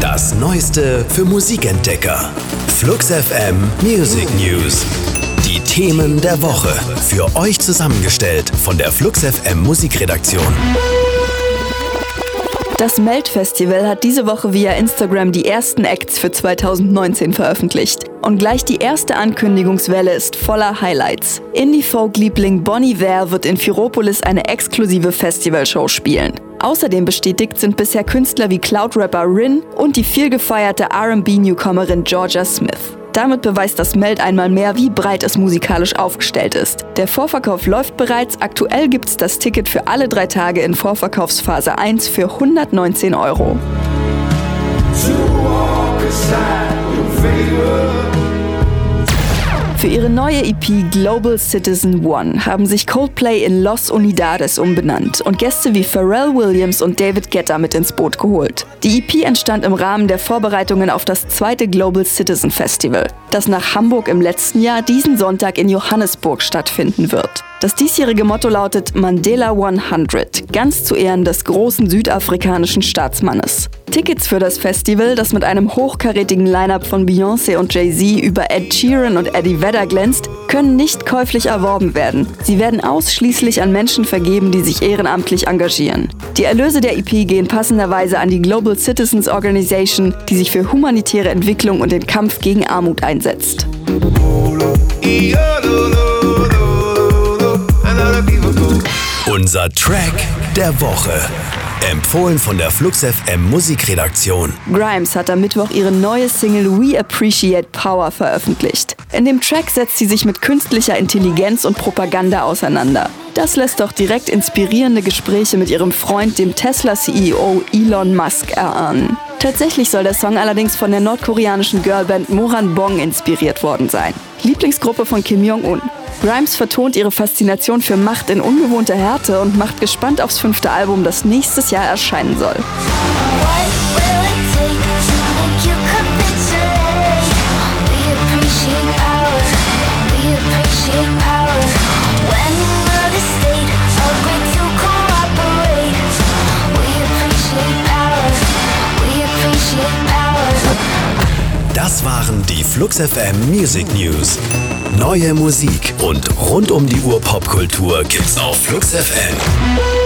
Das Neueste für Musikentdecker. Flux FM Music News. Die Themen der Woche. Für euch zusammengestellt von der Flux FM Musikredaktion. Das Melt-Festival hat diese Woche via Instagram die ersten Acts für 2019 veröffentlicht. Und gleich die erste Ankündigungswelle ist voller Highlights. Indie-Folk-Liebling Bonnie Ware wird in Firopolis eine exklusive Festivalshow spielen. Außerdem bestätigt sind bisher Künstler wie Cloud-Rapper Rin und die vielgefeierte RB-Newcomerin Georgia Smith. Damit beweist das Meld einmal mehr, wie breit es musikalisch aufgestellt ist. Der Vorverkauf läuft bereits. Aktuell gibt es das Ticket für alle drei Tage in Vorverkaufsphase 1 für 119 Euro. Für ihre neue EP Global Citizen One haben sich Coldplay in Los Unidades umbenannt und Gäste wie Pharrell Williams und David Guetta mit ins Boot geholt. Die EP entstand im Rahmen der Vorbereitungen auf das zweite Global Citizen Festival, das nach Hamburg im letzten Jahr diesen Sonntag in Johannesburg stattfinden wird. Das diesjährige Motto lautet Mandela 100, ganz zu Ehren des großen südafrikanischen Staatsmannes. Tickets für das Festival, das mit einem hochkarätigen Line-up von Beyoncé und Jay-Z über Ed Sheeran und Eddie Vedder glänzt, können nicht käuflich erworben werden. Sie werden ausschließlich an Menschen vergeben, die sich ehrenamtlich engagieren. Die Erlöse der EP gehen passenderweise an die Global Citizens Organization, die sich für humanitäre Entwicklung und den Kampf gegen Armut einsetzt. Unser Track der Woche. Empfohlen von der Flux FM Musikredaktion. Grimes hat am Mittwoch ihre neue Single We Appreciate Power veröffentlicht. In dem Track setzt sie sich mit künstlicher Intelligenz und Propaganda auseinander. Das lässt doch direkt inspirierende Gespräche mit ihrem Freund, dem Tesla-CEO Elon Musk, erahnen. Tatsächlich soll der Song allerdings von der nordkoreanischen Girlband Moran Bong inspiriert worden sein. Lieblingsgruppe von Kim Jong-un. Grimes vertont ihre Faszination für Macht in ungewohnter Härte und macht gespannt aufs fünfte Album, das nächstes Jahr erscheinen soll. Das waren die Flux FM Music News. Neue Musik und rund um die Uhr Popkultur gibt's auf Flux FM.